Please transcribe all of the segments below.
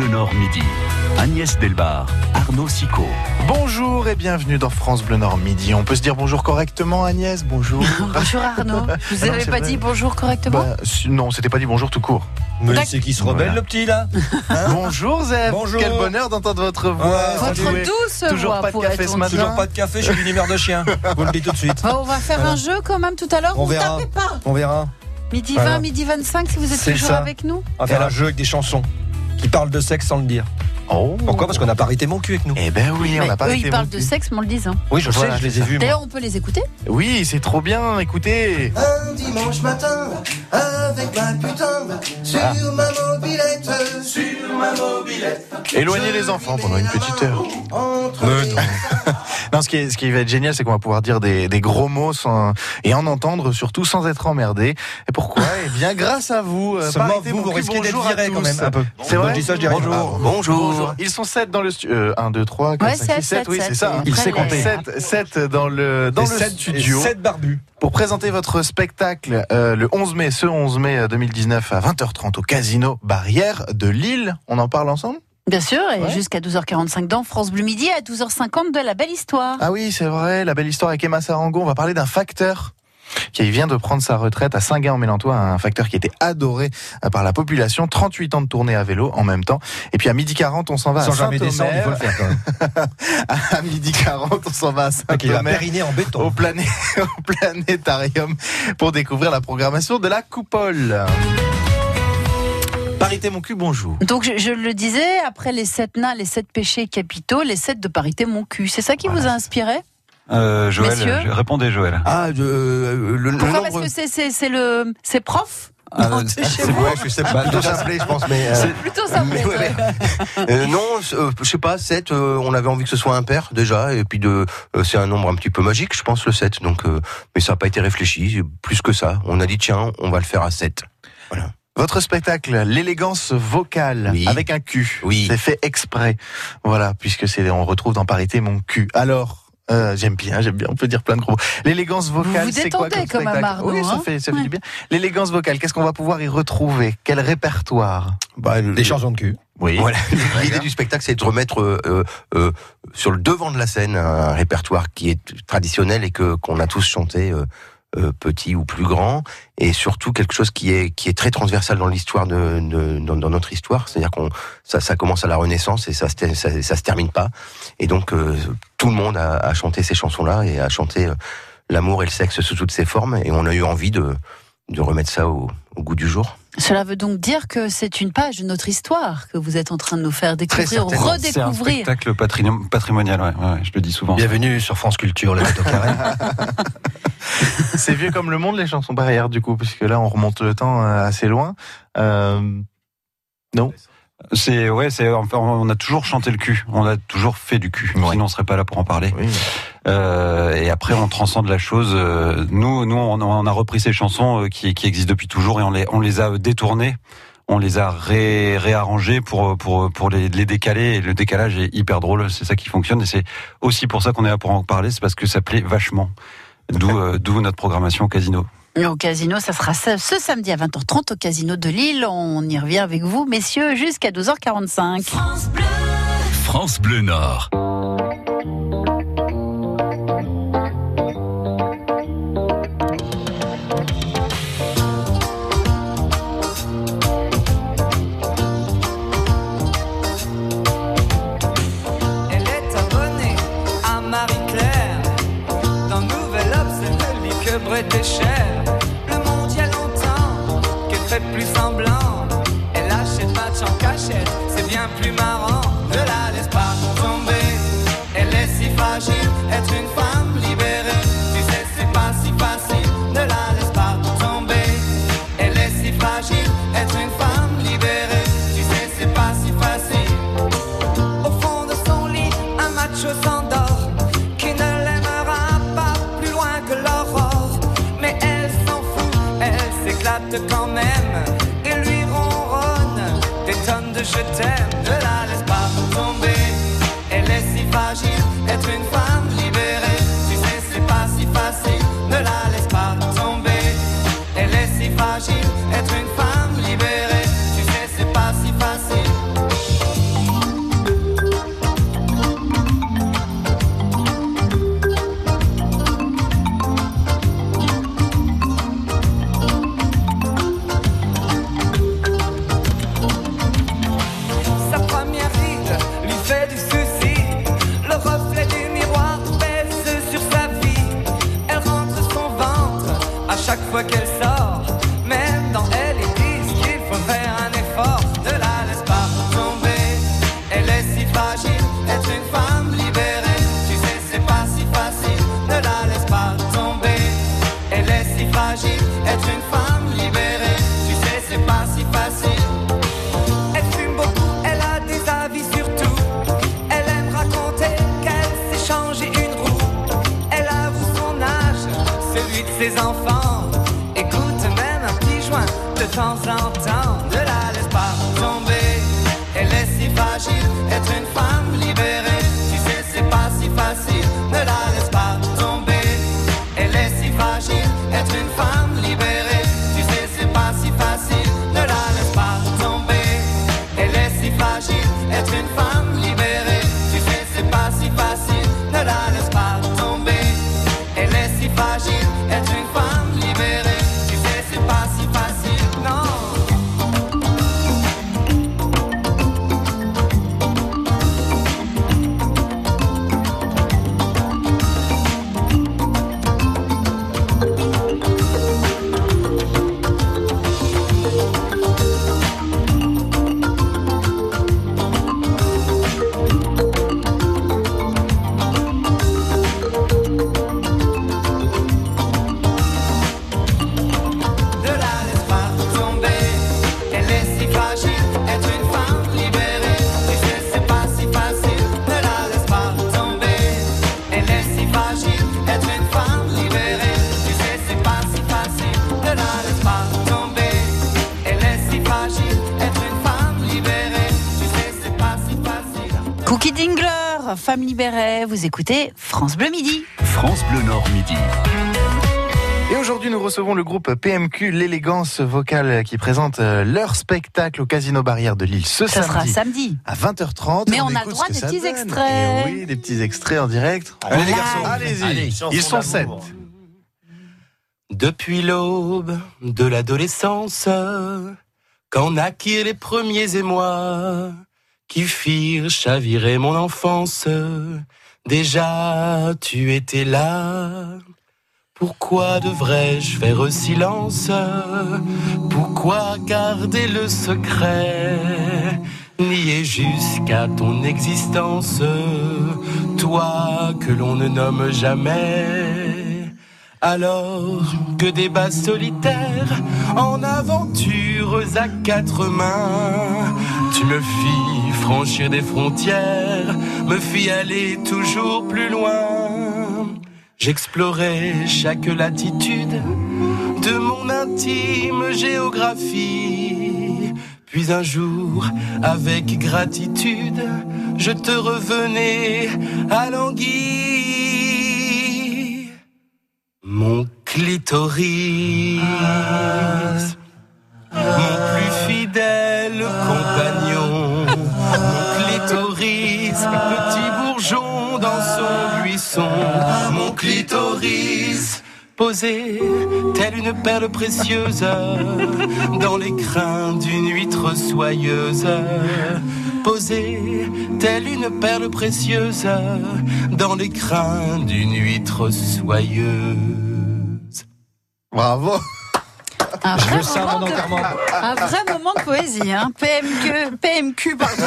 Bleu Nord Midi. Agnès Delbar, Arnaud Sicot. Bonjour et bienvenue dans France Bleu Nord Midi. On peut se dire bonjour correctement, Agnès Bonjour. bonjour Arnaud. Vous Ah non, n'avez pas vrai. dit bonjour correctement Bah, non, c'était pas dit bonjour tout court. Mais c'est qui se rebelle Voilà. le petit là bonjour Zeb. Bonjour. Quel bonheur d'entendre votre voix. Ouais, Votre Salut. douce Toujours voix pas de café ce matin. Toujours pas de café, je suis une mère de chien. Vous le dites tout de suite. Bon, on va faire Voilà. un jeu quand même tout à l'heure. On Vous verra. tapez pas. On verra. Midi Voilà. 20, midi 25 si vous êtes toujours ça. avec nous. On va faire un jeu avec des chansons qui parlent de sexe sans le dire. Oh. Pourquoi? Parce qu'on a pas arrêté mon cul avec nous. Eh ben oui, on n'a pas eux, arrêté ils parlent de sexe, mais on le disant. Oui, je Voilà, sais, je les ai vus. D'ailleurs, on peut les écouter? Oui, c'est trop bien. Écoutez. Un dimanche matin, avec ma putain, sur ma mobilette, sur ma mobilette. Éloignez les enfants pendant une petite heure. Les- non. Non, ce qui, est- ce qui va être génial, c'est qu'on va pouvoir dire des, des gros mots sans, et en entendre surtout sans être emmerdé. Et pourquoi? Eh bien, grâce à vous. euh, Seulement vous, vous risquez d'être bonjour viré quand même un peu. C'est vrai je dis ça, je dis. Bonjour. Ah, Bonjour. Ils sont 7 dans le studio. Euh, 1, 2, 3, 4, Ouais, 5, 6, sept, 7. sept, Oui, c'est ça. Il sait compter. les- 7, 7 dans le, dans Et le sept- studio et sept barbus. pour présenter votre spectacle euh, le 11 mai, ce 11 mai euh, 2019 à 20h30 au Casino Barrière de Lille. On en parle ensemble? Bien sûr, et Ouais. jusqu'à 12h45 dans France Bleu Midi, à 12h50 de la belle histoire. Ah oui, c'est vrai, la belle histoire avec Emma Sarango. On va parler d'un facteur qui vient de prendre sa retraite à Saint-Gain-en-Mélantois, un facteur qui était adoré par la population, 38 ans de tournée à vélo en même temps. Et puis à midi 40, on s'en va Sans à jamais descendre, il faut le Saint-Omer. faire quand même. À midi 40, on s'en va à Ok, il a Saint-Omer. périnée en Au, béton. plané- au planétarium pour découvrir la programmation de la coupole. Parité mon cul, bonjour. Donc, je, je le disais, après les sept nains, les sept péchés capitaux, les sept de parité mon cul. C'est ça qui vous a inspiré? Euh, Joël, je- répondez Joël. Ah, euh, le, le Pourquoi nombre. Parce que c'est- c'est c'est le c'est prof Ah, Non, euh, c'est chez C'est vous. ouais, je sais pas. Plutôt s'appeler, je pense, mais. euh, Plutôt. Mais ouais, ouais. Euh, non, euh, je sais pas, 7, on avait envie que ce soit impair déjà, et puis de, euh, c'est un nombre un petit peu magique, je pense, le 7, donc, euh, mais ça n'a pas été réfléchi, plus que ça. On a dit, tiens, on va le faire à 7. Votre spectacle, l'élégance vocale Oui. avec un cul. Oui. C'est fait exprès. Voilà, puisque c'est on retrouve dans parité mon cul. Alors. Euh, j'aime bien, j'aime bien. On peut dire plein de gros mots. L'élégance vocale, vous c'est quoi détendez comme spectacle Oui, ça hein fait, ça fait Ouais. du bien. L'élégance vocale, qu'est-ce qu'on va pouvoir y retrouver? Quel répertoire? Bah, Des chansons de cul. Oui. Voilà. L'idée du spectacle, c'est de remettre euh, euh, sur le devant de la scène un répertoire qui est traditionnel et que qu'on a tous chanté. Euh, petit ou plus grand, et surtout quelque chose qui est qui est très transversal dans l'histoire de, de- dans, notre histoire, c'est-à-dire qu'on ça, ça commence à la Renaissance et ça se ça, ça se termine pas, et donc euh, tout le monde a, a chanté ces chansons-là et a chanté euh, l'amour et le sexe sous toutes ses formes, et on a eu envie de de remettre ça au, au goût du jour. Cela veut donc dire que c'est une page de notre histoire que vous êtes en train de nous faire découvrir, certainement. C'est un redécouvrir. spectacle patri- patrimonial, ouais, ouais, je le dis souvent. Bienvenue sur France Culture, le au carré. C'est vieux comme le monde, les chansons barrières, du coup, puisque là, on remonte le temps euh, assez loin. Euh, non C'est ouais, c'est enfin, on a toujours chanté le cul, on a toujours fait du cul. Ouais. Sinon on serait pas là pour en parler. Oui. Euh, et après on transcende la chose. euh, Nous, nous on a, on a repris ces chansons euh, qui, qui existent depuis toujours et on les on les a détournées. On les a ré, réarrangées pour pour pour les, les décaler et le décalage est hyper drôle. C'est ça qui fonctionne et c'est aussi pour ça qu'on est là pour en parler. C'est parce que ça plaît vachement. D'où euh, d'où notre programmation au casino. Au casino, ça sera ce, ce samedi à 20h30 au casino de Lille. On y revient avec vous, messieurs, jusqu'à 12h45. France Bleu Nord. Le monde y a longtemps qu'elle fait plus semblant. Elle achète match en cachette, c'est bien plus marrant. Je t'aime vous écoutez France Bleu Midi. France Bleu Nord Midi. Et aujourd'hui, nous recevons le groupe PMQ, l'élégance vocale, qui présente euh, leur spectacle au Casino Barrière de Lille ce Ça sera samedi. samedi. À 20h30. Mais on a le droit des petits donne. extraits. Oui, des petits extraits en direct. Allez, les garçons. Allez-y. Allez, Ils sont sept. Depuis l'aube de l'adolescence, quand naquirent les premiers émois qui firent chavirer mon enfance, déjà tu étais là. Pourquoi devrais-je faire silence Pourquoi garder le secret? Nier jusqu'à ton existence, toi que l'on ne nomme jamais. Alors que des bas solitaires en aventures à quatre mains, tu me fis franchir des frontières, me fis aller toujours plus loin. J'explorais chaque latitude de mon intime géographie. Puis un jour, avec gratitude, je te revenais à l'anguille. Mon clitoris, mon plus fidèle compagnon, dans son buisson, mon clitoris. Posé, telle une perle précieuse, dans les crins d'une huître soyeuse. Posé, telle une perle précieuse, dans les crins d'une huître soyeuse. Bravo. Un vrai, moment de, enterrement. un vrai moment de poésie, hein. PMQ, PMQ, pardon.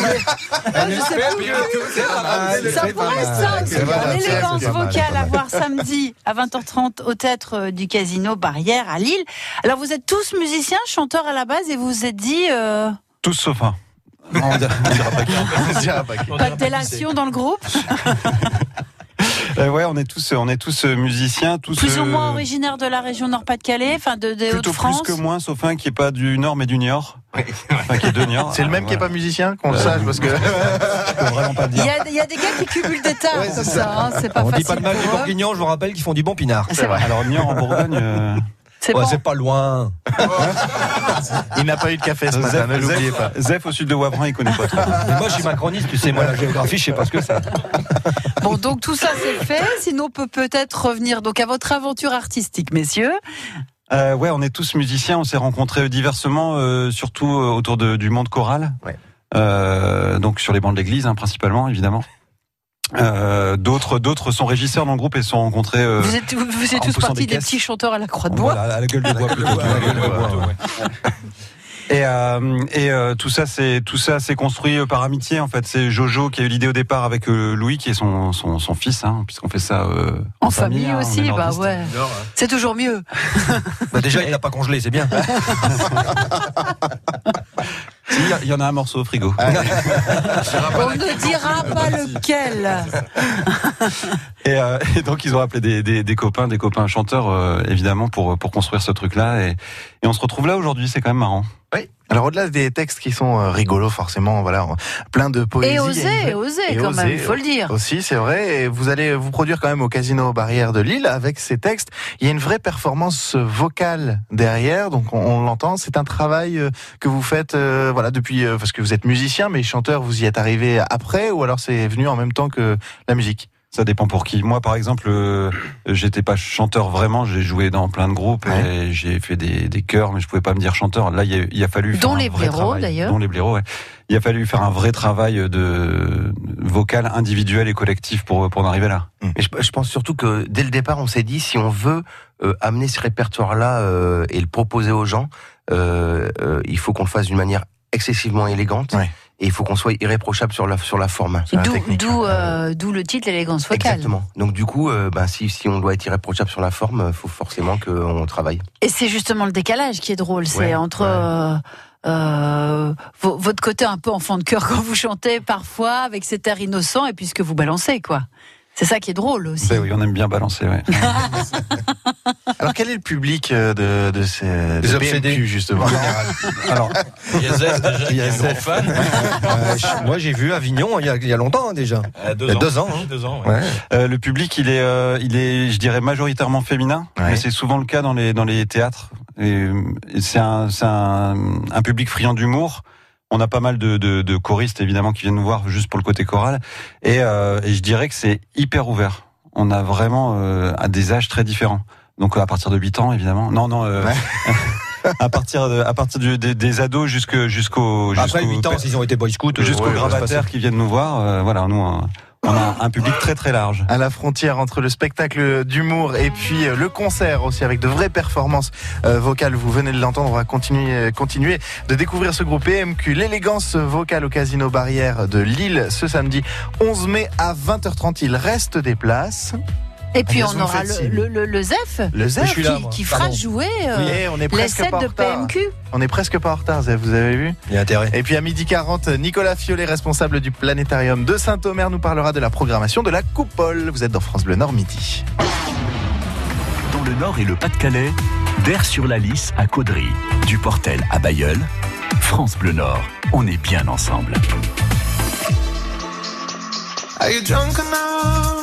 Ah, je sais plus. Ça pourrait être L'élégance vocale à voir samedi à 20h30 au théâtre euh, du Casino Barrière à Lille. Alors vous êtes tous musiciens, chanteurs à la base et vous vous êtes dit euh, Tous sauf un. Non, on dira- on dira pas dirais pas qui. pas de délation dans le groupe, Euh, ouais, on est tous, on est tous euh, musiciens, tous. plus ou euh, moins originaires de la région Nord-Pas-de-Calais, enfin de, des Plutôt Hauts-de-France. plus que moins, sauf un qui est pas du Nord mais du Niort. Enfin, qui est de Niort. C'est le même qui est pas musicien, qu'on le sache, parce que. Je peux vraiment pas le Il y, a, il y a des gars qui cumulent des tables Ouais, c'est ça, hein, c'est pas On facile dit pas de mal du bourguignon, je vous rappelle qu'ils font du bon pinard. C'est vrai. Alors Niort en Bourgogne. euh, C'est Ouais, bon. c'est pas loin. Il n'a pas eu de café ce matin, ne l'oubliez Zef, pas. Zef au sud de Wavrin, il connaît pas trop. Mais moi, je suis macroniste, tu sais, moi, la géographie, je sais pas ce que c'est. Bon, donc tout ça c'est fait. Sinon, on peut peut-être revenir donc à votre aventure artistique, messieurs. Euh, ouais, on est tous musiciens. On s'est rencontrés diversement, euh, surtout euh, autour de- du monde choral. Ouais. Euh, donc sur les bancs de l'église, hein, principalement, évidemment. Euh, d'autres, d'autres sont régisseurs dans le groupe et sont rencontrés. euh, vous êtes, vous êtes en tous partis des petits chanteurs à la croix de bois. Voilà, à la gueule de bois Et, euh, et euh, tout ça, c'est tout ça, c'est construit euh, par amitié. En fait, c'est Jojo qui a eu l'idée au départ avec euh, Louis, qui est son son, son fils, hein, puisqu'on fait ça euh, En famille hein, aussi, bah ouais. C'est toujours mieux. Bah, déjà, il l'a pas congelé, c'est bien. Si, y a- il y en a un morceau au frigo. Allez. On ne dira pas lequel. Et, euh, et donc ils ont appelé des, des, des copains, des copains chanteurs euh, évidemment pour pour construire ce truc-là. Et, et on se retrouve là aujourd'hui. C'est quand même marrant. Alors au-delà des textes qui sont euh, rigolos forcément, voilà, plein de poésie. Et oser et quand oser, même, il faut le dire. Aussi, c'est vrai. Et vous allez vous produire quand même au Casino Barrière de Lille avec ces textes. Il y a une vraie performance vocale derrière, donc on, on l'entend. C'est un travail euh, que vous faites, euh, voilà, depuis euh, parce que vous êtes musicien, mais chanteur, vous y êtes arrivé après, ou alors c'est venu en même temps que la musique? Ça dépend pour qui. Moi, par exemple, euh, j'étais pas chanteur vraiment. J'ai joué dans plein de groupes et j'ai fait des, des chœurs, mais je pouvais pas me dire chanteur. Là, il a, il a fallu faire Dont un les vrai blaireaux, travail. d'ailleurs. Dont les blaireaux, ouais. Il a fallu faire un vrai travail de vocal individuel et collectif pour pour en arriver là. Mais je, je pense surtout que dès le départ, on s'est dit si on veut euh, amener ce répertoire-là euh, et le proposer aux gens, euh, euh, il faut qu'on le fasse d'une manière excessivement élégante Ouais. Et il faut qu'on soit irréprochable sur la sur la forme. D'où d'où, euh, d'où le titre l'élégance vocale. Exactement. Donc du coup, euh, ben, si, si on doit être irréprochable sur la forme, il faut forcément qu'on travaille. Et c'est justement le décalage qui est drôle, c'est Ouais, entre ouais. euh, euh, votre côté un peu enfant de cœur quand vous chantez parfois avec cet air innocent et puis ce que vous balancez quoi. C'est ça qui est drôle aussi. Ben oui, on aime bien balancer. Ouais. Alors quel est le public euh, de, de ces de. PMQ, justement Alors, déjà, il y a un grand Yazef. fan. euh, je- moi, j'ai vu Avignon il y a, il y a longtemps hein, déjà. Euh, deux Il y a ans. deux ans, hein. Deux ans, ouais. Ouais. Euh, le public, il est, euh, il est, je dirais majoritairement féminin, Ouais. mais c'est souvent le cas dans les dans les théâtres. Et, et c'est un, c'est un, un public friand d'humour. On a pas mal de, de, de choristes évidemment qui viennent nous voir juste pour le côté choral. Et, euh, et je dirais que c'est hyper ouvert. On a vraiment euh, à des âges très différents. Donc à partir de 8 ans évidemment. Non non. euh, à partir de, à partir du- des, des ados jusque jusqu'au Après jusqu'au 8 ans, s'ils ont été boy scouts, euh, jusqu'aux ouais, gravataires qui viennent nous voir. euh, voilà, nous on a un public très très large. à la frontière entre le spectacle d'humour et puis euh, le concert aussi avec de vraies performances euh, vocales. Vous venez de l'entendre, on va continuer, euh, continuer de découvrir ce groupe PMQ, l'élégance vocale au Casino Barrière de Lille ce samedi 11 mai à 20h30. Il reste des places. Et puis on aura le, le, le- le ZEF Le Je Zef, suis là, qui, fera Pardon. jouer euh, Oui, on est les presque sets pas en de retard. PMQ. On est presque pas en retard, Zef, vous avez vu Il y a intérêt. Et puis à midi 40, Nicolas Fiolet, responsable du planétarium de Saint-Omer, nous parlera de la programmation de la Coupole. Vous êtes dans France Bleu Nord midi. Dans le Nord et le Pas-de-Calais, d'Air sur la Lys à Caudry, du Portel à Bayeul, France Bleu Nord, on est bien ensemble. Are you drunk enough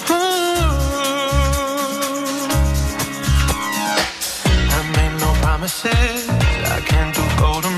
Promises. I can't do golden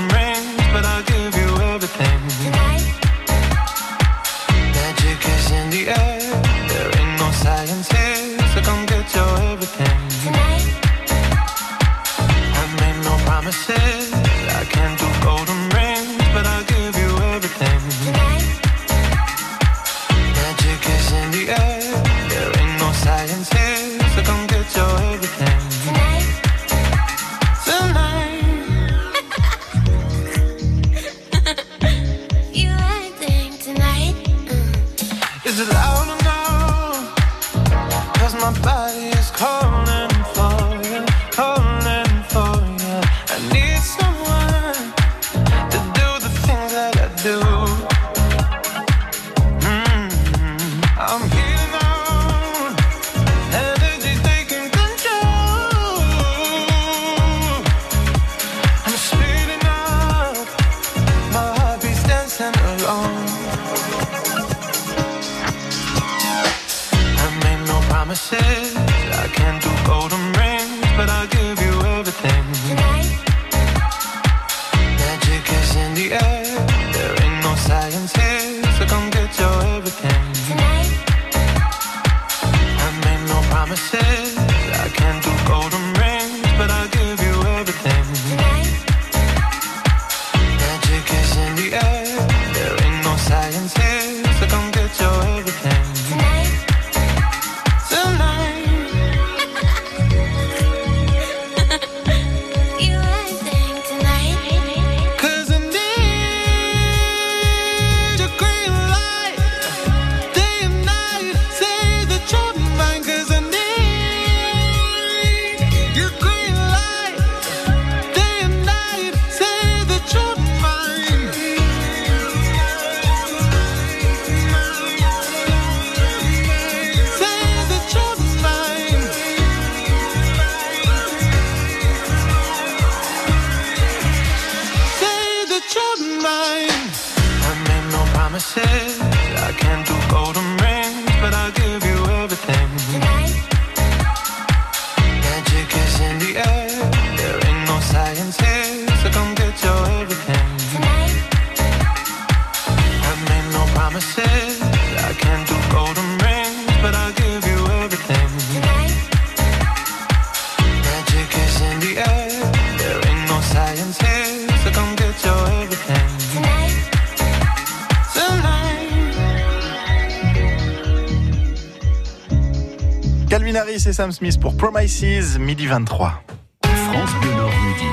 Et Sam Smith pour Promises, midi 23. France Bleu Nord midi.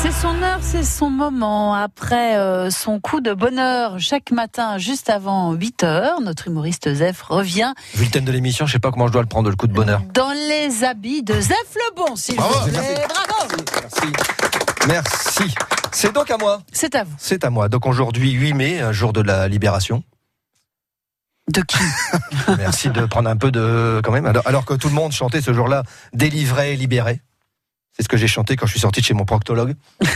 C'est son heure, c'est son moment. Après euh, son coup de bonheur, chaque matin, juste avant 8 heures, notre humoriste Zef revient Vu le thème de l'émission, je sais pas comment je dois le prendre, le coup de bonheur. dans les habits de Zef le Bon, s'il vous plaît. Bravo Merci. Merci. C'est donc à moi. C'est à vous. C'est à moi. Donc aujourd'hui, 8 mai, un jour de la libération. De qui? Merci de prendre un peu de. quand même. Alors, alors que tout le monde chantait ce jour-là, délivré libéré. C'est ce que j'ai chanté quand je suis sorti de chez mon proctologue.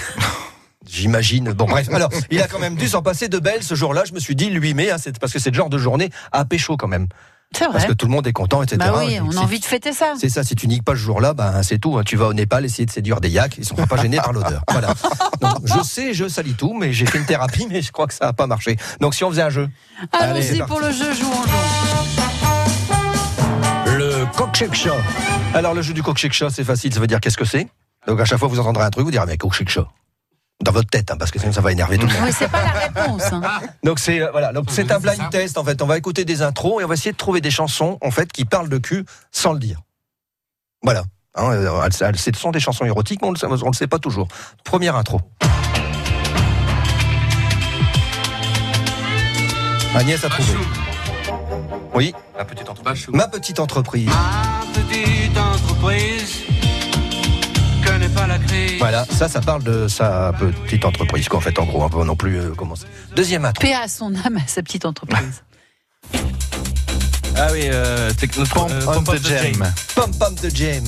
J'imagine. Bon, bref. Alors, il a quand même dû s'en passer de belles ce jour-là. Je me suis dit, le 8 mai, hein, c'est parce que c'est le genre de journée à pécho quand même. C'est Parce que tout le monde est content, etc. Bah oui, on a envie de fêter ça. C'est ça, si tu niques pas ce jour-là, ben c'est tout. hein. Tu vas au Népal essayer de séduire des yaks, ils sont pas gênés par l'odeur. Voilà. Donc, je sais, je salis tout, mais j'ai fait une thérapie, mais je crois que ça a pas marché. Donc si on faisait un jeu, Allez, Allons-y c'est pour le jeu, jouons, jouons. le coq Alors le jeu du coq c'est facile, ça veut dire qu'est-ce que c'est? Donc à chaque fois vous entendrez un truc, vous direz mais coq dans votre tête, hein, parce que sinon ça va énerver tout le monde. Oui, c'est pas la réponse. hein. Donc c'est euh, voilà, donc c'est un blind test en fait. On va écouter des intros et on va essayer de trouver des chansons en fait qui parlent de cul sans le dire. Voilà. Hein, euh, ce sont des chansons érotiques, mais on ne le sait pas toujours. Première intro. Agnès a trouvé. Oui. La petite entreprise. Ma petite entreprise. Ma petite entreprise Voilà, ça, ça parle de sa petite entreprise, quoi, en fait, en gros, un peu non plus euh, commencer. Deuxième intro. Paix à son âme, à sa petite entreprise. Ah oui, euh, c'est notre Pump euh, on Pump the the Jam. Jam. Pump Pump de Jam.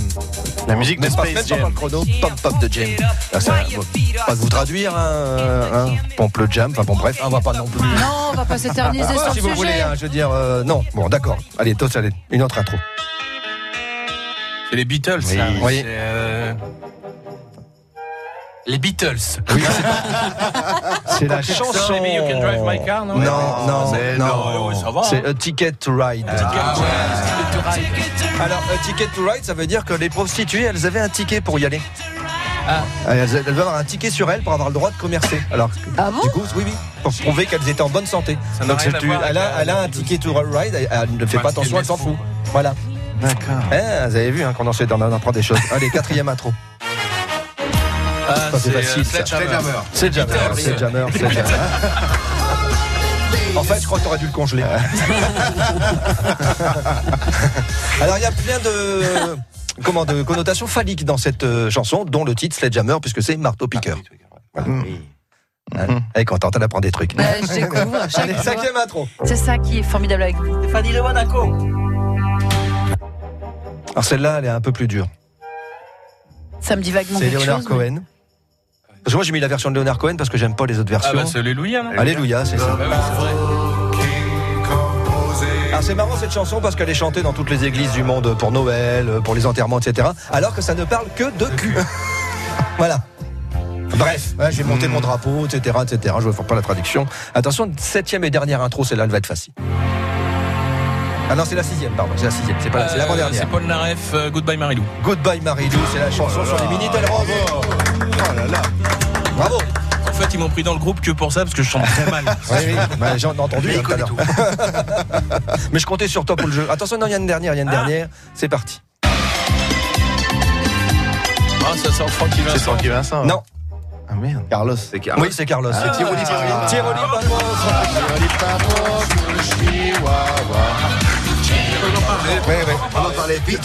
La musique de Même pas, Space même pas par Jam. le chrono, Pump Pump de Jam. Ah, ça, bon, pas de vous traduire, hein, hein, pompe le jam, enfin bon, bref, on va pas non plus. Non, on va pas s'éterniser Ah, sur si le vous sujet. voulez, hein, je veux dire, euh, non, bon, d'accord. Allez, tous, allez, une autre intro. C'est les Beatles, Oui. ça. Oui. C'est, euh, Les Beatles. Oui, c'est la chanson. Maybe you can drive my car, non? Non, non, mais non. non, ça va, C'est hein. A Ticket to Ride. Ah, Alors, a ticket to ride, ça veut dire que les prostituées, elles avaient un ticket pour y aller. Ah. Elles, elles devaient avoir un ticket sur elles pour avoir le droit de commercer. Alors, Ah bon du coup, oui, oui, pour prouver qu'elles étaient en bonne santé. Ça Donc, tu- elle, avec a, elle a un ticket to ride, elle, elle ne fait pas attention, elle s'en fout. Voilà. D'accord. Hein, vous avez vu hein, qu'on en sait, on en apprend des choses. Allez, quatrième intro. Ah, c'est facile, euh. C'est Jammer, c'est Jammer, c'est Jammer. En fait, je crois que t'aurais dû le congeler. Alors, il y a plein de, comment, de connotations phalliques dans cette euh, chanson, dont le titre Sledgehammer, puisque c'est marteau-piqueur. Voilà. Hein, Elle est contente, elle apprend des trucs. Bah, je découvre Allez, cinquième intro. C'est ça qui est formidable avec vous. Fanny de Monaco. Alors, celle-là, elle est un peu plus dure. Ça me dit vaguement C'est Leonard chose. mais- Cohen. Parce que moi, j'ai mis la version de Leonard Cohen parce que j'aime pas les autres Ah versions. bah c'est Alléluia, non Alléluia, c'est ça. Ah oui, c'est vrai. Alors c'est marrant cette chanson parce qu'elle est chantée dans toutes les églises du monde pour Noël, pour les enterrements, etc. Alors que ça ne parle que de cul. voilà. Bref, j'ai monté mon drapeau, etc., etc. Je ne vais pas la traduction. Attention, septième et dernière intro, celle-là, elle va être facile. Ah non, c'est la sixième, pardon, c'est la sixième, c'est pas la- c'est Euh, l'avant-dernière. C'est Paul Naref, euh, Goodbye Marilou. Goodbye Marilou, c'est la chanson sur les Minitel Rose. Oh là là. Bravo. En fait, ils m'ont pris dans le groupe que pour ça parce que je chante très mal. Oui, oui, bah, j'en ai entendu tout à l'heure. Mais je comptais sur toi pour le jeu. Attention, non, il y a une dernière, il y a une Ah. dernière. C'est parti. Ah, ça sort Francky C'est Vincent. Francky Vincent. Non. Ah merde. Carlos. Oui, c'est Carlos. c'est Thierry Ah. Thierry Ouais, ouais. On va parler vite,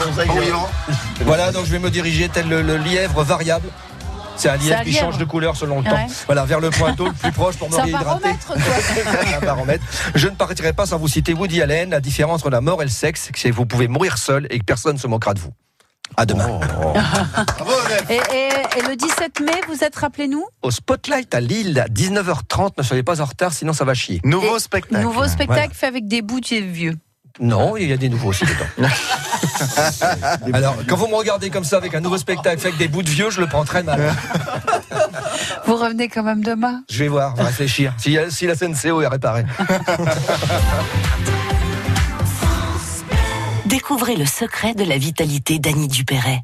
Voilà, donc je vais me diriger tel le, le lièvre variable. C'est un lièvre qui lièvre. change de couleur selon le temps. Ouais. Voilà, vers le point d'eau le plus proche pour me réhydrater. baromètre, quoi. un baromètre. Je ne partirai pas sans vous citer Woody Allen. La différence entre la mort et le sexe, c'est que vous pouvez mourir seul et que personne ne se moquera de vous. À demain. Et, et- et le 17 mai, vous êtes, rappelez-nous? Au Spotlight à Lille, à 19h30. Ne soyez pas en retard, sinon ça va chier. Nouveau Et- spectacle. Nouveau spectacle fait avec des bouts de vieux. Non, il y a des nouveaux aussi dedans. Alors, quand vous me regardez comme ça avec un nouveau spectacle fait avec des bouts de vieux, je le prends très mal. Vous revenez quand même demain? Je vais voir, réfléchir. Si, si la CNCO est réparée. Découvrez le secret de la vitalité d'Annie Dupéret.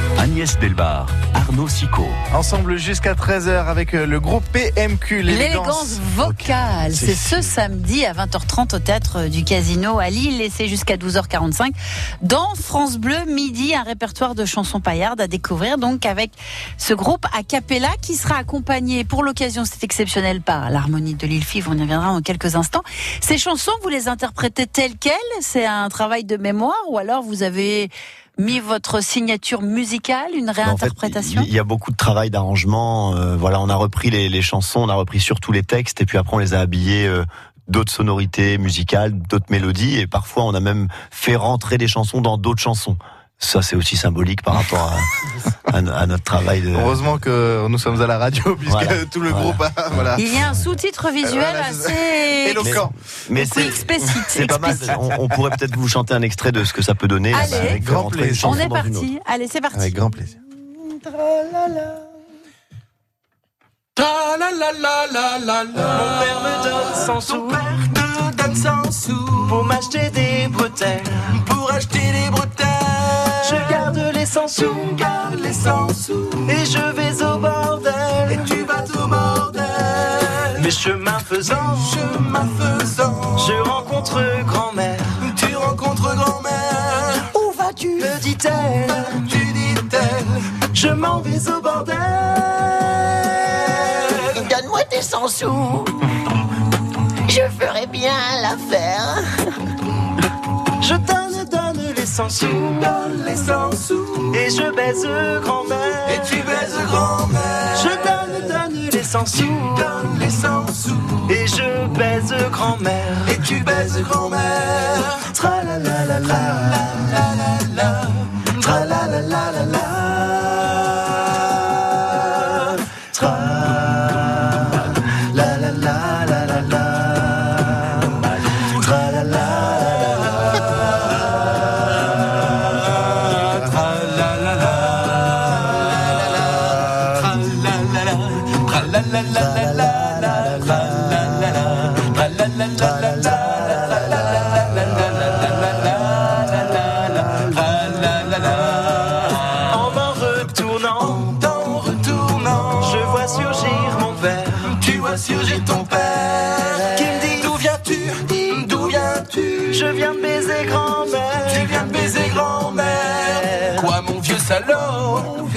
Agnès Delbar, Arnaud Sicot. Ensemble jusqu'à 13h avec euh, le groupe PMQ, L'élégance vocale, c'est ce samedi à 20h30 au théâtre du Casino à Lille et c'est jusqu'à 12h45 dans France Bleu midi un répertoire de chansons paillardes à découvrir donc avec ce groupe a cappella qui sera accompagné pour l'occasion c'est exceptionnel par l'harmonie de Lille Five, on y reviendra en quelques instants. Ces chansons vous les interprétez telles quelles? C'est un travail de mémoire ou alors vous avez mis votre signature musicale, une En fait, réinterprétation il y a beaucoup de travail d'arrangement. euh, voilà, on a repris les, les chansons, on a repris surtout les textes, et puis après on les a habillés euh, d'autres sonorités musicales, d'autres mélodies, et parfois on a même fait rentrer des chansons dans d'autres chansons. Ça, c'est aussi symbolique par rapport à, à- à notre travail. De... Heureusement que nous sommes à la radio puisque Voilà. tout le groupe a, voilà. Il y a un sous-titre visuel assez éloquent. Mais Oui, c'est explicite, c'est pas mal. On, on pourrait peut-être vous chanter un extrait de ce que ça peut donner. Allez. Avec grand plaisir. On est parti. Allez, c'est parti. Avec grand plaisir. Tra la la la la la la. Mon père me donne 100 sous. te donne 100 sous. Pour m'acheter des bretelles. Garde les 100 sous. Garde les 100 sous. Et je vais au bordel. Et tu vas au bordel. Mais chemin faisant. Chemin faisant. Je rencontre grand-mère. Tu rencontres grand-mère. Où vas-tu? Me dit-elle? Tu dit-elle. Je m'en vais au bordel. Donne-moi tes 100 sous. Je ferai bien l'affaire. Je donne, les 100 sous, donne les 100 sous, et je baise grand-mère, et tu baises grand-mère. Je donne, donne les 100 sous, donne les 100 sous, et je baise grand-mère, et tu baises grand-mère. Tra la la la la la la la, tra la la la la la.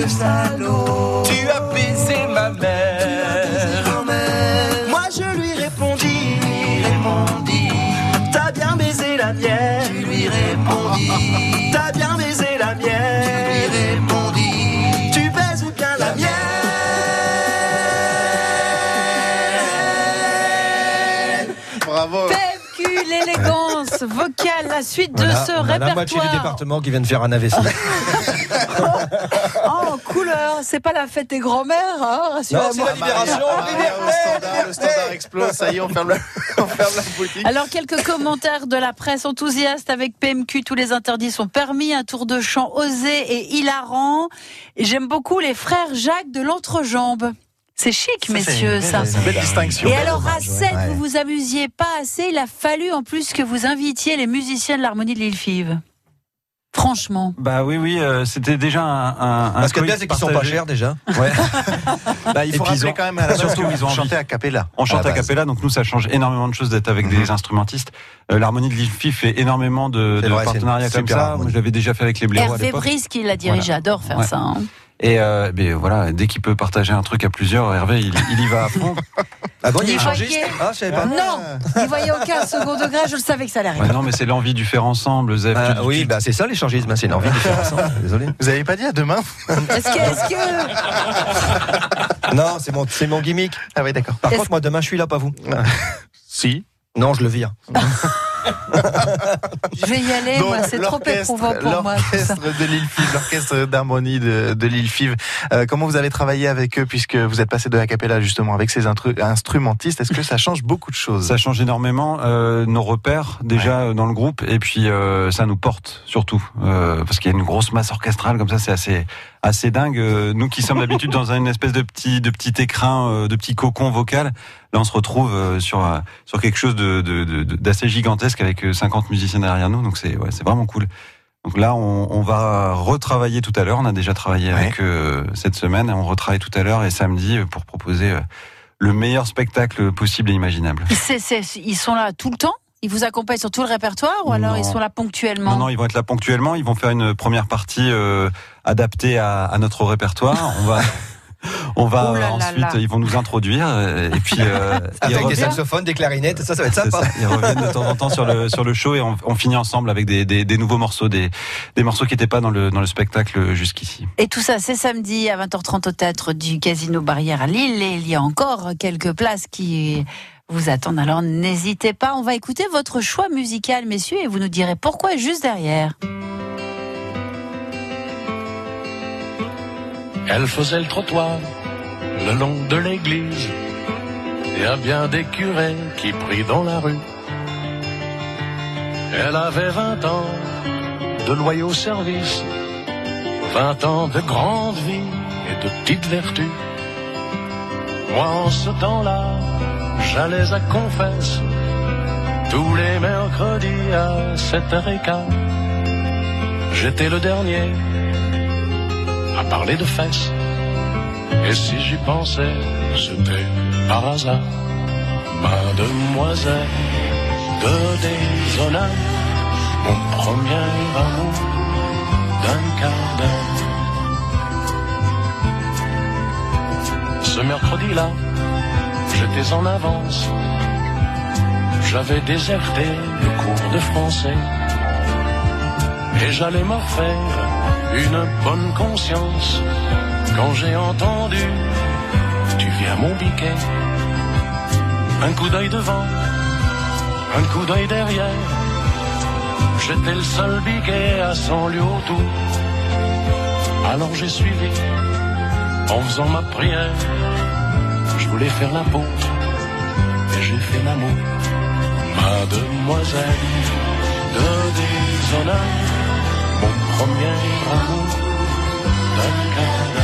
Salaud. Tu as baisé ma mère. Moi, je lui répondis, répondis. T'as bien baisé la mienne. Tu lui répondis. T'as bien baisé la mienne. Tu lui répondis. Tu baises bien la mienne. Bravo. PMQ, l'élégance vocale, la suite de Voilà, ce on a la moitié du répertoire. département qui vient de faire un AVC. C'est pas la fête des grands-mères, hein, Non, rassurez-moi. c'est la libération. Ah, standard, le standard explose, ça y est, on ferme la, on ferme la boutique. Alors, quelques commentaires de la presse enthousiaste avec PMQ. Tous les interdits sont permis. Un tour de chant osé et hilarant. J'aime beaucoup les frères Jacques de l'entrejambe. C'est chic, messieurs, ça. C'est une belle distinction. Et alors, à 7, Ouais. vous vous amusiez pas assez. Il a fallu en plus que vous invitiez les musiciens de l'harmonie de l'île Five. Franchement. Bah oui, oui, euh, c'était déjà un. un, un Parce que bien, c'est qu'ils sont pas chers déjà. Ouais. Bah, il faut rappeler ont- quand même à la surtout, ils ont chantez à cappella. On chante à base. cappella, donc nous ça change énormément de choses d'être avec des instrumentistes. Euh, L'harmonie de l'île fait énormément de, de vrai, partenariats comme ça. Moi, je l'avais déjà fait avec les à Hervé. Brice qui l'a dirigé, Voilà. adore faire Ouais. ça. hein. Et euh, ben voilà, dès qu'il peut partager un truc à plusieurs, Hervé, il, il y va à fond. Ah bon, il y a Il un échangiste voyait- Ah, pas. Non, il voyait aucun second degré, je le savais que ça allait arriver. non, mais c'est l'envie du faire ensemble, Zef. Ah, Tu- tu- oui, bah c'est ça l'échangisme, c'est une envie de faire ensemble. Désolé. Vous avez pas dit à demain Est-ce que, Non, c'est mon, c'est mon gimmick. Ah oui, d'accord. Par contre, moi demain, je suis là, pas vous. Si. Non, je le vire. Je vais y aller, Donc, moi, c'est trop éprouvant pour moi. L'orchestre de l'île Five, l'orchestre d'harmonie de, de l'île Five. Euh, comment vous allez travailler avec eux puisque vous êtes passé de la capella justement avec ces instrumentistes? Est-ce que ça change beaucoup de choses? Ça change énormément euh, nos repères déjà dans le groupe et puis euh, ça nous porte surtout euh, parce qu'il y a une grosse masse orchestrale comme ça c'est assez assez dingue. Euh, nous qui sommes d'habitude dans une espèce de petit de petit écrin euh, de petit cocon vocal, là on se retrouve euh, sur sur quelque chose de de- de- de- d'assez gigantesque avec euh, 50 musiciens derrière nous donc c'est ouais, c'est vraiment cool. Donc là, on, on va retravailler tout à l'heure. On a déjà travaillé avec eux cette semaine. On retravaille tout à l'heure et samedi pour proposer euh, le meilleur spectacle possible et imaginable. C'est- c'est- ils sont là tout le temps? Ils vous accompagnent sur tout le répertoire ou alors Non. ils sont là ponctuellement? Non, non, ils vont être là ponctuellement. Ils vont faire une première partie euh, adaptée à, à notre répertoire. On va, on va Oh là ensuite, là. ils vont nous introduire et puis euh, Avec des saxophones, des clarinettes, ça, ça va être sympa. ça. Ils reviennent de temps en temps sur le sur le show et on, on finit ensemble avec des, des, des nouveaux morceaux, des, des morceaux qui n'étaient pas dans le dans le spectacle jusqu'ici. Et tout ça, c'est samedi à 20h30 au théâtre du Casino Barrière à Lille. Et il y a encore quelques places qui vous attendent. Alors n'hésitez pas. On va écouter votre choix musical, messieurs, et vous nous direz pourquoi juste derrière. Elle faisait le trottoir le long de l'église. Il y a bien des curés qui prient dans la rue. Elle avait 20 ans de loyaux services, 20 ans de grande vie et de petites vertus. Moi, en ce temps-là, j'allais à confesse tous les mercredis à 7h15. J'étais le dernier parler de fesses. Et si j'y pensais, c'était par hasard. Mademoiselle de déshonneur, mon premier amour d'un quart d'heure. Ce mercredi-là, j'étais en avance. J'avais déserté le cours de français. Et j'allais me faire une bonne conscience quand j'ai entendu Tu viens mon biquet. Un coup d'œil devant, un coup d'œil derrière. J'étais le seul biquet à 100 lieues autour. Alors j'ai suivi en faisant ma prière. Je voulais faire la peau et j'ai fait l'amour. Mademoiselle de déshonneur, premier amour d'un quart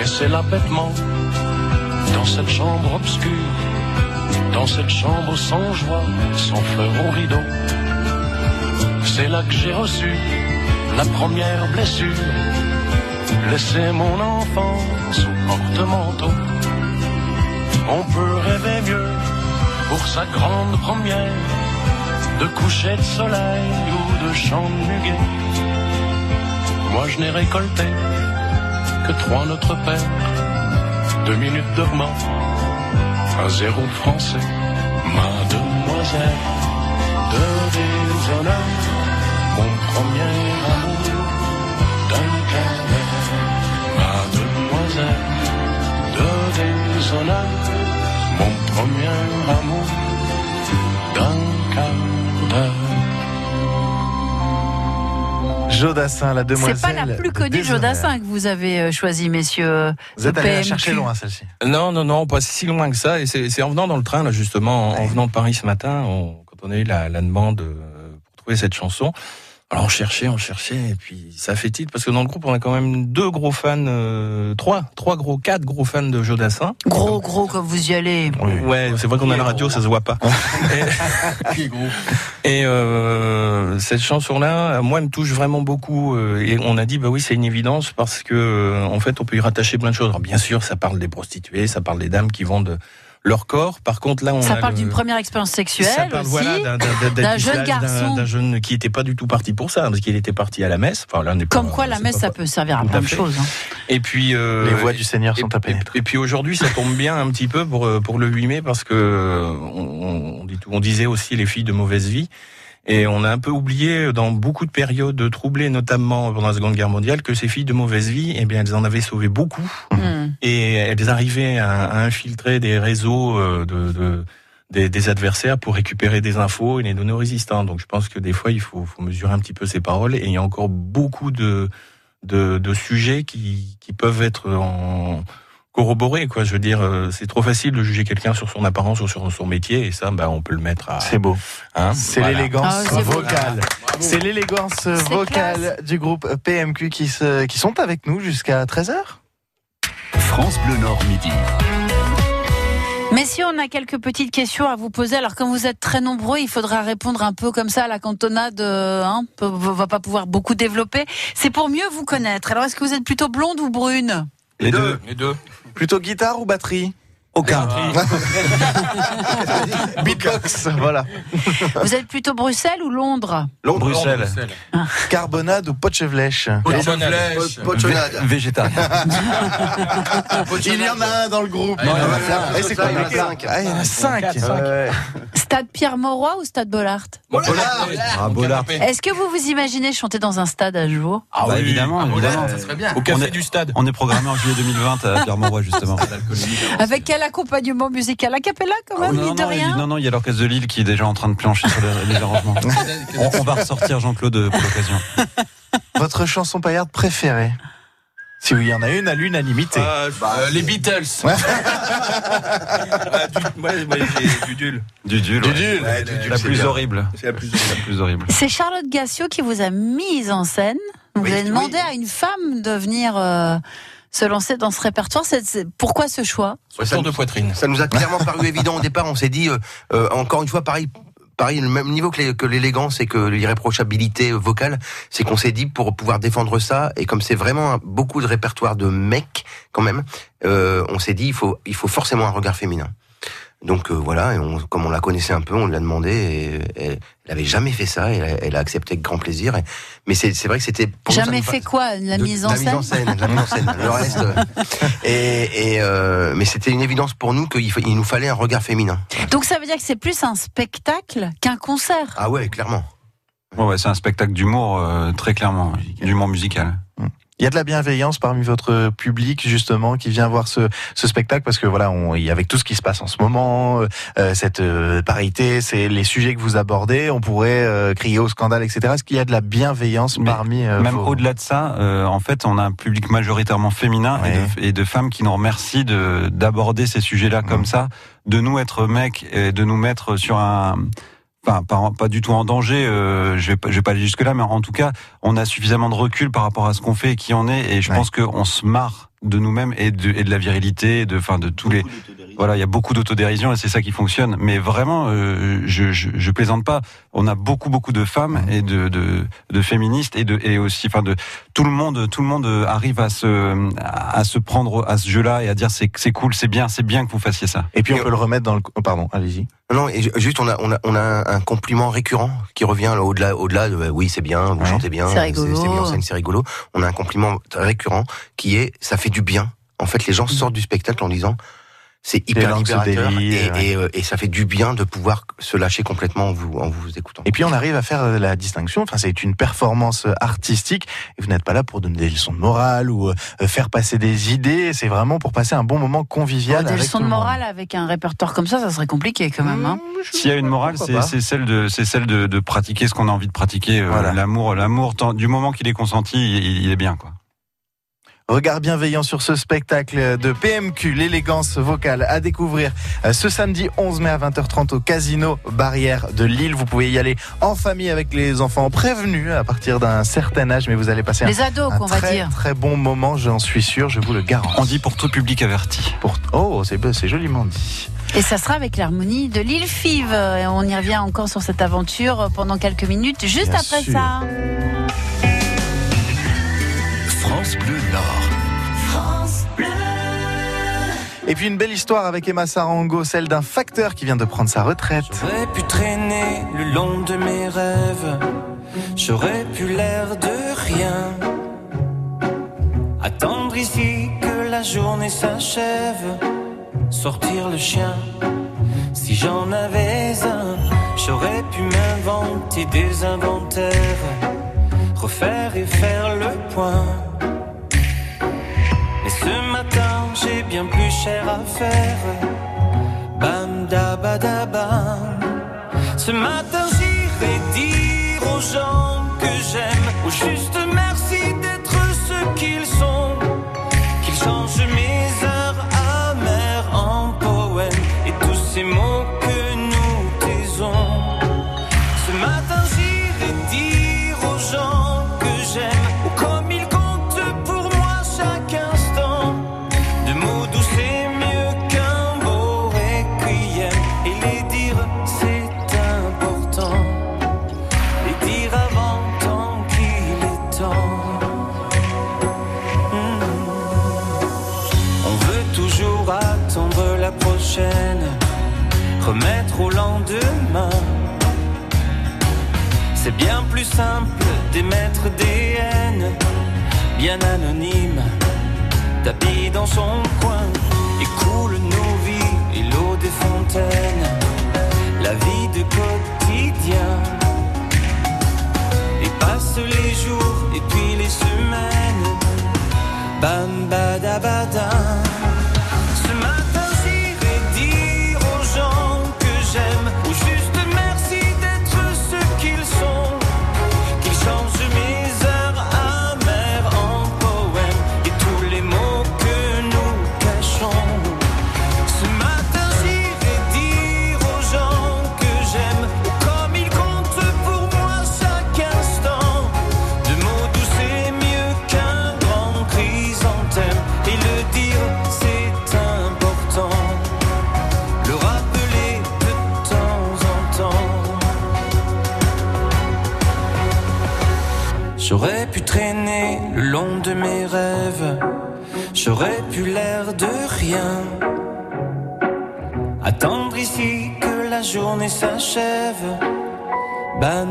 Et c'est là bêtement, dans cette chambre obscure, dans cette chambre sans joie, sans fleurs au rideau, c'est là que j'ai reçu la première blessure. Laisser mon enfance au porte-manteau. On peut rêver mieux pour sa grande première de coucher de soleil ou de chant de muguet. Moi je n'ai récolté que trois Notre Père, deux minutes de un zéro de français. Mademoiselle de déshonneur, mon premier amour d'un quart de mon premier amour d'un quart d'heure. Jodassin, la demoiselle. C'est pas la plus connue. Jodassin que vous avez euh, choisi, messieurs. Vous êtes de allé la chercher loin, celle-ci. Non, non, non, pas si loin que ça. Et c'est en venant dans le train, là, justement, en, en venant de Paris ce matin, on- quand on a eu la, la demande euh, pour trouver cette chanson. Alors on cherchait, on cherchait, et puis ça fait titre, parce que dans le groupe, on a quand même deux gros fans, euh, trois, trois gros, quatre gros fans de Jodassin. Gros, gros, comme vous y allez. Ouais, c'est vrai qu'on a la radio, ça se voit pas. et et, euh, cette chanson-là, moi, elle me touche vraiment beaucoup. euh, Et on a dit, bah oui, c'est une évidence parce que, euh, en fait, on peut y rattacher plein de choses. Alors, bien sûr, ça parle des prostituées, ça parle des dames qui vendent leur corps. Par contre, là, on Ça a parle le- d'une première expérience sexuelle ça parle, aussi, voilà, d'un- d'un- d'un- d'un jeune garçon. d'un jeune qui n'était pas du tout parti pour ça, parce qu'il était parti à la messe. Enfin, là, on pas- Comme quoi, la messe, pas- ça peut servir à plein de choses. hein. Et puis euh, Les voix du Seigneur sont à pénétrer. Et, et puis aujourd'hui, ça tombe bien un petit peu pour euh, pour le 8 mai parce que euh, on, on, dit tout- on disait aussi les filles de mauvaise vie. Et on a un peu oublié dans beaucoup de périodes troublées, notamment pendant la Seconde Guerre mondiale, que ces filles de mauvaise vie, eh bien, elles en avaient sauvé beaucoup. Hmm. Et elles arrivaient à, à infiltrer des réseaux euh, de, de- des, des adversaires pour récupérer des infos et les donner aux résistants. Donc je pense que des fois, il faut, faut mesurer un petit peu ses paroles. Et il y a encore beaucoup de, de, de sujets qui, qui peuvent être en corroborés. Quoi. Je veux dire, euh, c'est trop facile de juger quelqu'un sur son apparence ou sur son métier. Et ça, bah, on peut le mettre à... C'est beau. Hein, C'est voilà. l'élégance Ah, vocale. C'est l'élégance vocale du groupe PMQ qui, se, qui sont avec nous jusqu'à 13h. France Bleu Nord midi. Mais si on a quelques petites questions à vous poser, alors comme vous êtes très nombreux, il faudra répondre un peu comme ça à la cantonade, euh, hein, on va pas pouvoir beaucoup développer. C'est pour mieux vous connaître. Alors est-ce que vous êtes plutôt blonde ou brune? Les deux. Les deux. Plutôt guitare ou batterie? Aucun. Beatbox, voilà. Vous êtes plutôt Bruxelles ou Londres Bruxelles. Carbonade ou pochevlèche Vé- Végétarien. Il y en a un dans le groupe. il y en a Ah, c'est quoi Il y en a cinq. Ah, il y en a cinq. Quatre, Stade Pierre-Mauroy ou Stade Bollard Ah, Bollard. Est-ce que vous vous imaginez chanter dans un stade un jour Ah bah, évidemment, évidemment. Au café On est- du stade. On est programmé en juillet 2020 à Pierre-Mauroy, justement. Avec quel accompagnement musical A cappella quand même, Ah non, de non, rien non, non, il y a l'orchestre de Lille qui est déjà en train de plancher sur les, les arrangements. on, on va ressortir Jean-Claude pour l'occasion. Votre chanson paillarde préférée Si oui, il y en a une à l'unanimité. Euh, euh, les Beatles. Du, ouais, ouais, j'ai du dul. Dudul. ouais. Dudul. Ouais, Dudul, La plus horrible. C'est la plus La plus horrible. C'est Charlotte Gassio qui vous a mise en scène. Vous Oui, avez demandé oui. à une femme de venir euh, se lancer dans ce répertoire. C'est- c'est- pourquoi ce choix? Tour nous- de poitrine. Ça nous a clairement paru évident au départ. On s'est dit, euh, euh, encore une fois, pareil. Pareil, le même niveau que l'élégance et que l'irréprochabilité vocale, c'est qu'on s'est dit pour pouvoir défendre ça, et comme c'est vraiment beaucoup de répertoire de mecs quand même, euh, on s'est dit il faut il faut forcément un regard féminin. Donc euh, voilà, et on- comme on la connaissait un peu, on l'a demandé et, et elle avait jamais fait ça, et elle, a- elle a accepté avec grand plaisir. et- mais c'est vrai que c'était pour nous, ça Jamais fait pa- quoi La de- mise en la scène mise en scène, la mise en scène, le reste. euh, et, et, euh, mais c'était une évidence pour nous qu'il il nous fallait un regard féminin. Donc ça veut dire que c'est plus un spectacle qu'un concert. Ah ouais, clairement. Ouais, ouais, c'est un spectacle d'humour, euh, très clairement. D'humour musical. Il y a de la bienveillance parmi votre public justement qui vient voir ce, ce spectacle parce que voilà, on, avec tout ce qui se passe en ce moment, euh, euh, cette euh, parité, c'est les sujets que vous abordez, on pourrait euh, crier au scandale, etc. Est-ce qu'il y a de la bienveillance Mais parmi euh, Même vos- au-delà de ça, euh, en fait, on a un public majoritairement féminin et, de, et de femmes qui nous remercient de d'aborder ces sujets-là comme Mhm. ça, de nous être mecs et de nous mettre sur un Enfin, pas, pas du tout en danger. euh, je vais pas, je vais pas aller jusque là, mais en tout cas, on a suffisamment de recul par rapport à ce qu'on fait et qui on est, et je Ouais. pense qu'on se marre de nous-mêmes et de, et de la virilité, de, enfin, de tous les. Voilà, il y a beaucoup d'autodérision et c'est ça qui fonctionne. Mais vraiment, euh, je, je, je plaisante pas. On a beaucoup, beaucoup de femmes et de, de, de féministes et de et aussi, enfin, de tout le monde, tout le monde arrive à se à se prendre à ce jeu-là et à dire c'est c'est cool, c'est bien, c'est bien que vous fassiez ça. Et puis on peut le remettre dans le. oh, pardon, allez-y. Non, et juste on a on a on a un, compliment récurrent qui revient là, au-delà au-delà de euh, oui c'est bien, vous Ouais. chantez bien, C'est rigolo. c'est rigolo. On a un compliment récurrent qui est ça fait du bien. En fait, les gens sortent du spectacle en disant c'est hyper libérateur et, ouais. et, euh, et ça fait du bien de pouvoir se lâcher complètement en vous en vous écoutant. Et puis on arrive à faire euh, la distinction. Enfin, c'est une performance euh, artistique. Et vous n'êtes pas là pour donner des leçons de morale ou faire passer des idées. C'est vraiment pour passer un bon moment convivial. Des avec leçons tout de morale avec un répertoire comme ça, ça serait compliqué quand même. Hein. S'il y a une morale, c'est celle de c'est celle de, de pratiquer ce qu'on a envie de pratiquer. Voilà. L'amour, l'amour, du moment qu'il est consenti, il, il est bien quoi. Regard bienveillant sur ce spectacle de PMQ, l'élégance vocale à découvrir euh, ce samedi 11 mai à 20h30 au Casino Barrière de Lille. Vous pouvez y aller en famille avec les enfants prévenus à partir d'un certain âge, mais vous allez passer Les un, ados, un qu'on va très dire. très bon moment, j'en suis sûr, je vous le garantis. On dit pour tout public averti. Pour... Oh, c'est c'est joliment dit. Et ça sera avec l'harmonie de l'île Five. Et on y revient encore sur cette aventure pendant quelques minutes, juste Bien après sûr. ça. France Bleu Nord. Et puis une belle histoire avec Emma Sarango, celle d'un facteur qui vient de prendre sa retraite. J'aurais pu traîner le long de mes rêves. J'aurais pu l'air de rien. Attendre ici que la journée s'achève. Sortir le chien. Si j'en avais un, J'aurais pu m'inventer des inventaires, refaire et faire le point. Mais ce matin, j'ai bien plus cher à faire. Bam da ba da bam. Ce matin, j'irai dire aux gens simple d'émettre des haines, bien anonymes, tapis dans son coin, et coule nos vies et l'eau des fontaines, la vie de quotidien. Et passent les jours et puis les semaines, bam badabada. S'achève. Bam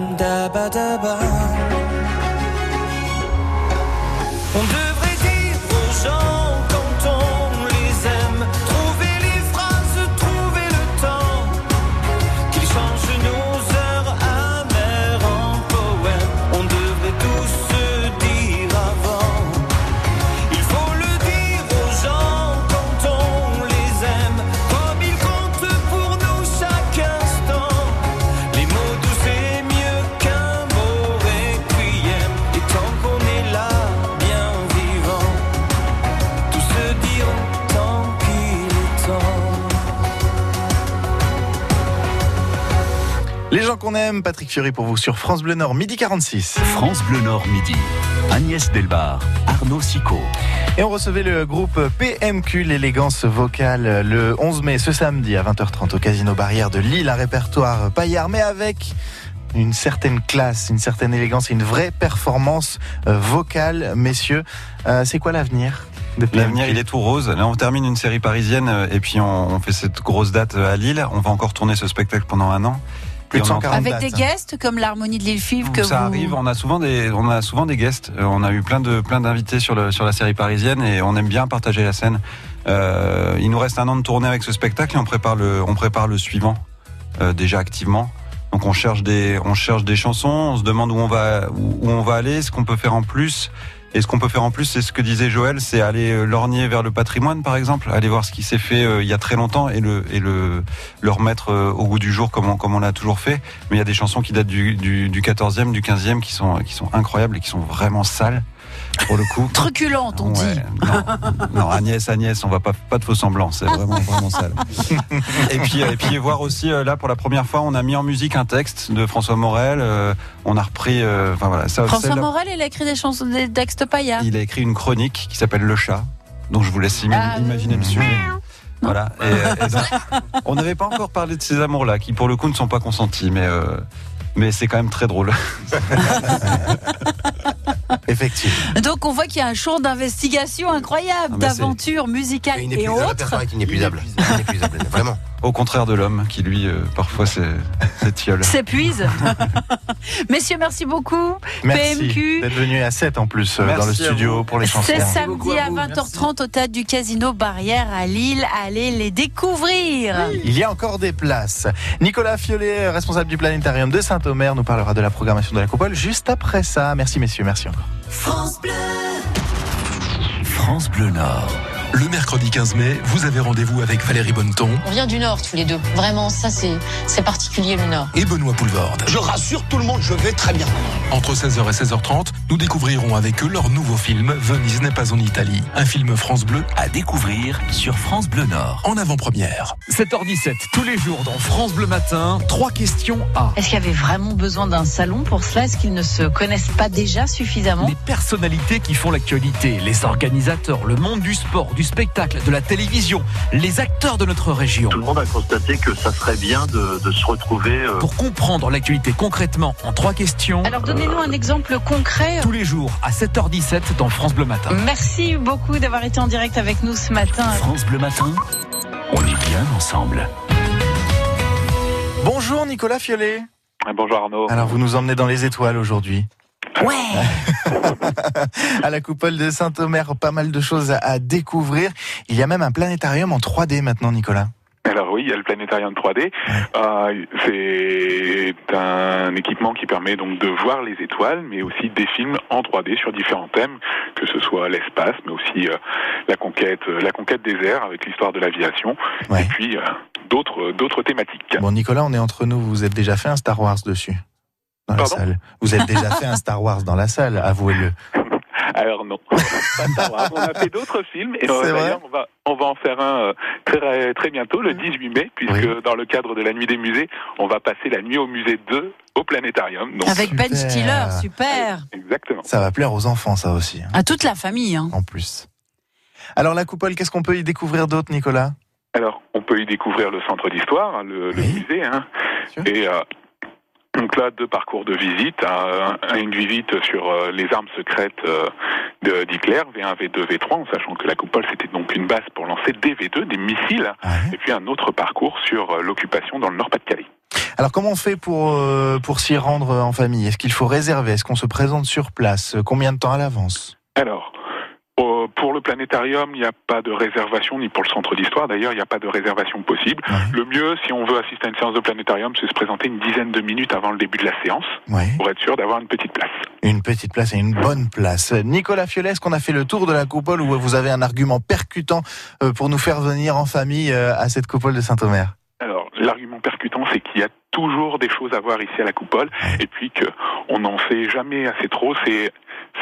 pour vous sur France Bleu Nord, midi 46. France Bleu Nord midi. Agnès Delbar, Arnaud Sicot. Et on recevait le groupe PMQ, l'élégance vocale, le 11 mai, ce samedi à 20h30 au Casino Barrière de Lille, un répertoire paillard, mais avec une certaine classe, une certaine élégance et une vraie performance euh, vocale, messieurs. Euh, c'est quoi l'avenir L'avenir, il est tout rose. Là, on termine une série parisienne euh, et puis on, on fait cette grosse date à Lille. On va encore tourner ce spectacle pendant un an. Plus de Et on est en train 140 Avec des dates. guests comme l'harmonie de l'île Five que ça vous... arrive, on a souvent des, on a souvent des guests. Euh, on a eu plein de, plein d'invités sur le, sur la série parisienne et on aime bien partager la scène. Euh, il nous reste un an de tournée avec ce spectacle et on prépare le, on prépare le suivant euh, déjà activement. Donc on cherche des, on cherche des chansons, on se demande où on va, où, où on va aller, ce qu'on peut faire en plus. Et ce qu'on peut faire en plus, c'est ce que disait Joël, c'est aller euh, lorgner vers le patrimoine, par exemple, aller voir ce qui s'est fait euh, il y a très longtemps et le et le le remettre euh, au goût du jour comme on, comme on l'a toujours fait. Mais il y a des chansons qui datent du, du, du 14e, du 15e, qui sont qui sont incroyables et qui sont vraiment sales pour le coup. Truculente, on dit. Non, non, Agnès, Agnès, on va pas pas de faux semblants, c'est vraiment vraiment sale. Et puis et puis voir aussi euh, là pour la première fois, on a mis en musique un texte de François Morel. euh, on a repris, euh, enfin voilà, ça. François Morel, il a écrit des chansons, des textes paillards. il a écrit une chronique qui s'appelle Le Chat, dont je vous laisse Ah, imaginer le sujet. Voilà. Et, euh, et donc, on n'avait pas encore parlé de ces amours-là, qui pour le coup ne sont pas consentis, mais euh, mais c'est quand même très drôle. Effectivement. Donc on voit qu'il y a un champ d'investigation incroyable, Ah, d'aventure musicale et autres. est inépuisable. Inépuisable, vraiment. Au contraire de l'homme, qui lui, euh, parfois, c'est cette tiole. S'épuise. Messieurs, merci beaucoup. Merci PMQ. d'être venu à 7 en plus euh, dans le studio pour les chansons. C'est samedi à à vous, 20h30 au théâtre du Casino Barrière à Lille. Allez les découvrir. Il y a encore des places. Nicolas Fiolet, responsable du planétarium de Saint-Omer, nous parlera de la programmation de la coupole juste après ça. Merci messieurs, merci encore. France Bleu. France Bleu Nord. Le mercredi 15 mai, vous avez rendez-vous avec Valérie Bonneton On vient du Nord tous les deux. Vraiment, ça c'est c'est particulier le Nord. et Benoît Poulvorde. Je rassure tout le monde, je vais très bien. Entre 16h et 16h30, nous découvrirons avec eux leur nouveau film Venise n'est pas en Italie, un film France Bleu À découvrir sur France Bleu Nord. en avant-première. 7h17, tous les jours dans France Bleu Matin, trois questions à. Est-ce qu'il y avait vraiment besoin d'un salon pour cela? Est-ce qu'ils ne se connaissent pas déjà suffisamment? Les personnalités qui font l'actualité, les organisateurs, le monde du sport, du spectacle, de la télévision, les acteurs de notre région. Tout le monde a constaté que ça serait bien de, de se retrouver. euh, Pour comprendre l'actualité concrètement en trois questions. Alors donnez-nous un exemple concret. Tous les jours à 7h17 dans France Bleu Matin. Merci beaucoup d'avoir été en direct avec nous ce matin. France Bleu Matin, on est bien ensemble. Bonjour Nicolas Fiolet. Bonjour Arnaud. Alors vous nous emmenez dans les étoiles aujourd'hui. Ouais. à la coupole de Saint-Omer, pas mal de choses à, découvrir. Il y a même un planétarium en 3D maintenant, Nicolas. Alors oui, il y a le planétarium 3D. Euh, c'est un équipement qui permet donc de voir les étoiles, mais aussi des films en 3D sur différents thèmes, que ce soit l'espace, mais aussi euh, la conquête, euh, la conquête des airs avec l'histoire de l'aviation, et puis euh, d'autres d'autres thématiques. Bon, Nicolas, on est entre nous. Vous êtes déjà fait un Star Wars dessus dans la salle. Vous êtes déjà fait un Star Wars dans la salle, avouez-le. Alors non, Pas Star Wars. on a fait d'autres films et euh, C'est vrai d'ailleurs on va on va en faire un euh, très très bientôt le 18 mai puisque dans le cadre de la nuit des musées, on va passer la nuit au musée 2 au planétarium. Donc, Avec Ben Stiller, super. Exactement. Ça va plaire aux enfants, ça aussi, hein, À toute la famille. hein. en plus. Alors la coupole, qu'est-ce qu'on peut y découvrir d'autre, Nicolas? Alors, on peut y découvre le centre d'histoire, hein, le, le musée, hein. et euh, donc là, deux parcours de visite, un- un- une visite sur euh, les armes secrètes euh, de- d'Hitler, V1, V2, V3, en sachant que la coupole c'était donc une base pour lancer des V2, des missiles, et puis un autre parcours sur euh, l'occupation dans le Nord-Pas-de-Calais. Alors comment on fait pour, euh, pour s'y rendre en famille? Est-ce qu'il faut réserver? Est-ce qu'on se présente sur place? Combien de temps à l'avance? Alors, pour le planétarium, il n'y a pas de réservation, ni pour le centre d'histoire d'ailleurs, il n'y a pas de réservation possible. Le mieux, si on veut assister à une séance de planétarium, c'est se présenter une dizaine de minutes avant le début de la séance, pour être sûr d'avoir une petite place. Une petite place et une bonne place. Nicolas Fiolet, est-ce qu'on a fait le tour de la coupole ou vous avez un argument percutant euh, pour nous faire venir en famille euh, à cette coupole de Saint-Omer Alors, l'argument percutant, c'est qu'il y a toujours des choses à voir ici à la coupole, et puis que on n'en sait jamais assez trop. C'est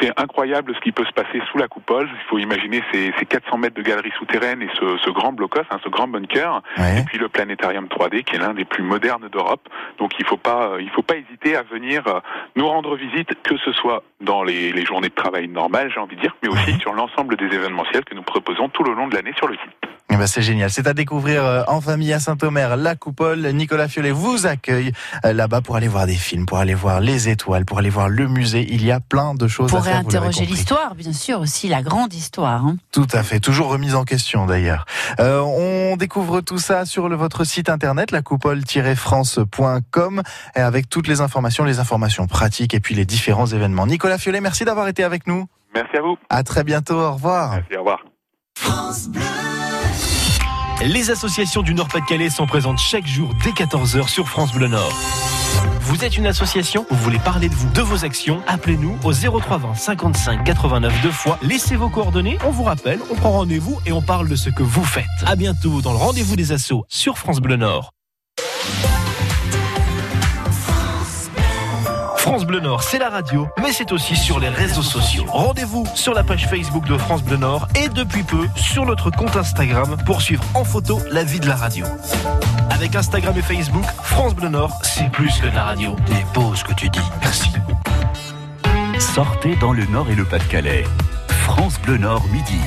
c'est incroyable ce qui peut se passer sous la coupole. Il faut imaginer ces, ces 400 mètres de galerie souterraine et ce, ce grand blocos, hein, ce grand bunker, et puis le planétarium 3D qui est l'un des plus modernes d'Europe. Donc il faut pas, il faut pas hésiter à venir euh, nous rendre visite, que ce soit dans les, les journées de travail normales, j'ai envie de dire, mais aussi sur l'ensemble des événementiels que nous proposons tout le long de l'année sur le site. Eh ben, c'est génial. C'est à découvrir euh, en famille à Saint-Omer, la coupole. Nicolas Fiolet vous accueille euh, là-bas pour aller voir des films, pour aller voir les étoiles, pour aller voir le musée. Il y a plein de choses Pour à faire. l'avez réinterroger l'histoire, bien sûr, aussi la grande histoire. hein. Tout à fait, toujours remise en question d'ailleurs. Euh, on découvre tout ça sur le- votre site internet, la coupole-france.com, avec toutes les informations, les informations pratiques et puis les différents événements. Nicolas Fiolet, merci d'avoir été avec nous. Merci à vous. À très bientôt, au revoir. Merci, au revoir. Les associations du Nord-Pas-de-Calais sont présentes chaque jour dès 14h sur France Bleu Nord. Vous êtes une association? Vous voulez parler de vous, de vos actions? Appelez-nous au 0320 55 89 deux fois. Laissez vos coordonnées, on vous rappelle, on prend rendez-vous et on parle de ce que vous faites. À bientôt dans le rendez-vous des assos sur France Bleu Nord. France Bleu Nord, c'est la radio, mais c'est aussi sur les réseaux sociaux. Rendez-vous sur la page Facebook de France Bleu Nord et depuis peu sur notre compte Instagram pour suivre en photo la vie de la radio. Avec Instagram et Facebook, France Bleu Nord, c'est plus que la radio. Beau ce que tu dis. Merci. Sortez dans le Nord et le Pas-de-Calais. France Bleu Nord midi.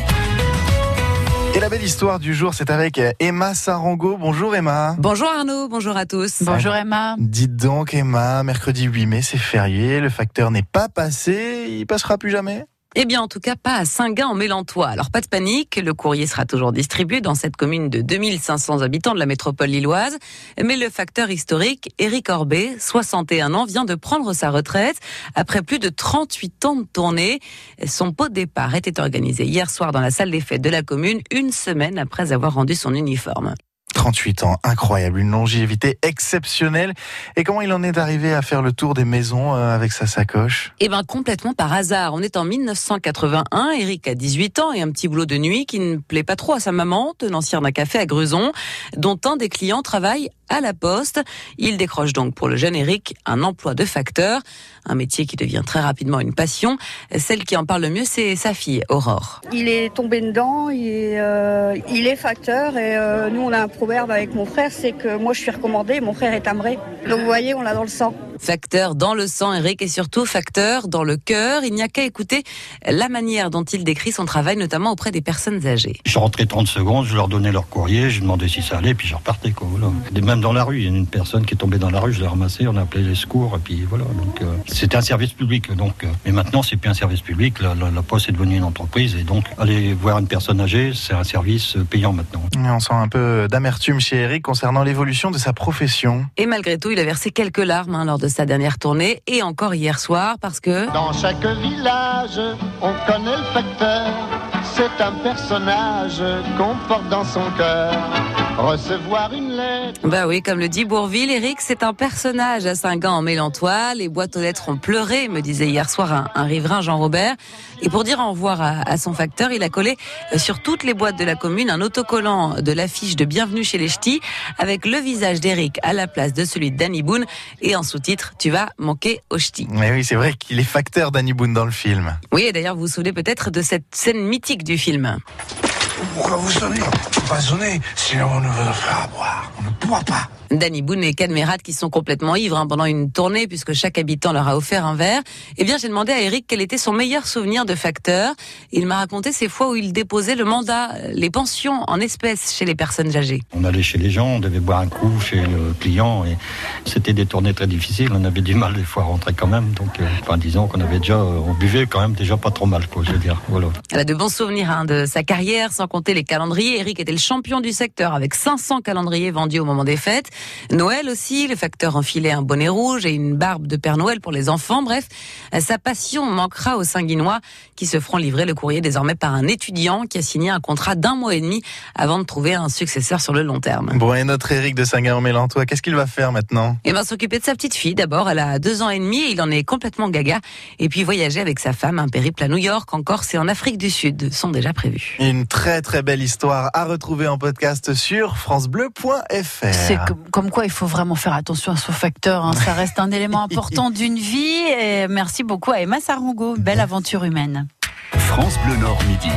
Et la belle histoire du jour, c'est avec euh, Emma Sarango. Bonjour Emma. Bonjour Arnaud, bonjour à tous. Bonjour Emma. Dites donc Emma, mercredi 8 mai, c'est férié, le facteur n'est pas passé, il passera plus jamais Eh bien, en tout cas, pas à Saint-Gain en Mélantois. Alors, pas de panique, le courrier sera toujours distribué dans cette commune de 2500 habitants de la métropole lilloise. Mais le facteur historique, Éric Orbet, 61 ans, vient de prendre sa retraite après plus de 38 ans de tournée. Son pot de départ était organisé hier soir dans la salle des fêtes de la commune, une semaine après avoir rendu son uniforme. 38 ans, incroyable, une longévité exceptionnelle. Et comment il en est arrivé à faire le tour des maisons euh, avec sa sacoche? Eh ben complètement par hasard. On est en 1981. Eric a 18 ans et un petit boulot de nuit qui ne plaît pas trop à sa maman, tenancière d'un café à Gruson, dont un des clients travaille à la poste. Il décroche donc pour le jeune Eric un emploi de facteur, un métier qui devient très rapidement une passion. Celle qui en parle le mieux, c'est sa fille, Aurore. Il est tombé dedans, il est, euh, il est facteur et euh, nous on a un proverbe avec mon frère, c'est que moi je suis recommandé, mon frère est amré. Donc vous voyez, on l'a dans le sang. Facteur dans le sang, Eric, et surtout facteur dans le cœur. Il n'y a qu'à écouter la manière dont il décrit son travail, notamment auprès des personnes âgées. Je rentrais 30 secondes, je leur donnais leur courrier, je demandais si ça allait, puis je repartais. Quoi, voilà. Et Même dans la rue, il y a une personne qui est tombée dans la rue, je l'ai ramassée, on a appelé les secours, et puis voilà. Donc euh, c'était un service public. Donc, euh, mais maintenant, c'est plus un service public. La, la- la Poste est devenue une entreprise, et donc aller voir une personne âgée, c'est un service euh, payant maintenant. Et On sent un peu d'amertume chez Eric concernant l'évolution de sa profession. Et malgré tout, il a versé quelques larmes hein, lors de sa dernière tournée, et encore hier soir, parce que... Dans chaque village, on connaît le facteur. C'est un personnage qu'on porte dans son cœur. Recevoir une lettre. Bah oui, comme le dit Bourville, Eric, c'est un personnage à Saint-Gand en Mélantois. Les boîtes aux lettres ont pleuré, me disait hier soir un, un riverain Jean Robert. Et pour dire au revoir à, à son facteur, il a collé euh, sur toutes les boîtes de la commune un autocollant de l'affiche de Bienvenue chez les Ch'tis avec le visage d'Eric à la place de celui de Danny Boone et en sous-titre Tu vas manquer aux Ch'tis. Mais oui, c'est vrai qu'il est facteur Danny Boone dans le film. Oui, et d'ailleurs, vous vous souvenez peut-être de cette scène mythique du film. Pourquoi vous sonnez Faut pas sonner, sinon on ne va à boire. On ne pourra pas. Danny Boone et Cadmerat qui sont complètement ivres hein, pendant une tournée puisque chaque habitant leur a offert un verre. Eh bien, j'ai demandé à Eric quel était son meilleur souvenir de facteur. Il m'a raconté ces fois où il déposait le mandat, les pensions en espèces chez les personnes âgées. On allait chez les gens, on devait boire un coup chez le client, et c'était des tournées très difficiles. On avait du mal des fois à rentrer quand même. Donc, euh, enfin, disons qu'on avait déjà, euh, on buvait quand même déjà pas trop mal, quoi. Je veux dire, voilà. Elle a de bons souvenirs hein, de sa carrière, sans compter les calendriers. Eric était le champion du secteur avec 500 calendriers vendus au moment des fêtes. Noël aussi, le facteur enfilait un bonnet rouge et une barbe de Père Noël pour les enfants. Bref, sa passion manquera aux Saint-Guinois qui se feront livrer le courrier désormais par un étudiant qui a signé un contrat d'un mois et demi avant de trouver un successeur sur le long terme. Bon, et notre Eric de Saint-Gain-en-Mélantois, qu'est-ce qu'il va faire maintenant? Et ben s'occuper de sa petite fille d'abord. Elle a deux ans et demi et il en est complètement gaga. Et puis voyager avec sa femme, un périple à New York, en Corse et en Afrique du Sud sont déjà prévus. Une très très belle histoire à retrouver en podcast sur francebleu.fr. Comme, quoi il faut vraiment faire attention à son facteur. hein. Ça reste un élément important d'une vie. Et merci beaucoup à Emma Sarongo. Belle aventure humaine. France Bleu Nord Midi.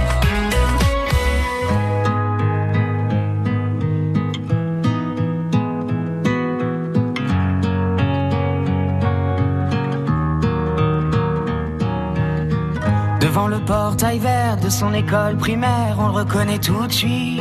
Devant le portail vert de son école primaire, on le reconnaît tout de suite.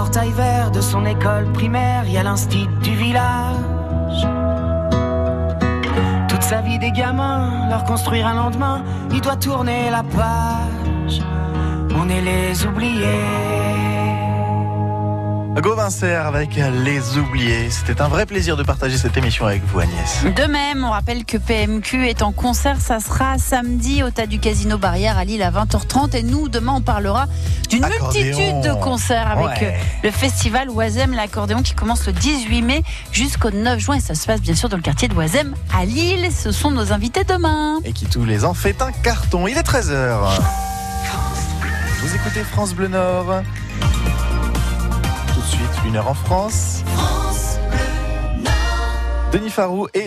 portail vert de son école primaire, il y a l'instit du village. Toute sa vie des gamins, leur construire un lendemain, il doit tourner la page. On est les oubliés. Gauvin Serre avec Les Oubliés. C'était un vrai plaisir de partager cette émission avec vous, Agnès. De même, on rappelle que PMQ est en concert. Ça sera samedi au tas du Casino Barrière à Lille à 20h30. Et nous, demain, on parlera d'une multitude de concerts avec Ouais. euh, le festival Oisem, l'accordéon qui commence le 18 mai jusqu'au 9 juin. Et ça se passe bien sûr dans le quartier de Oisem à Lille. Ce sont nos invités demain. Et qui tous les ans fait un carton. Il est 13h. Vous écoutez France Bleu Nord. Une heure en France. Denis Farou et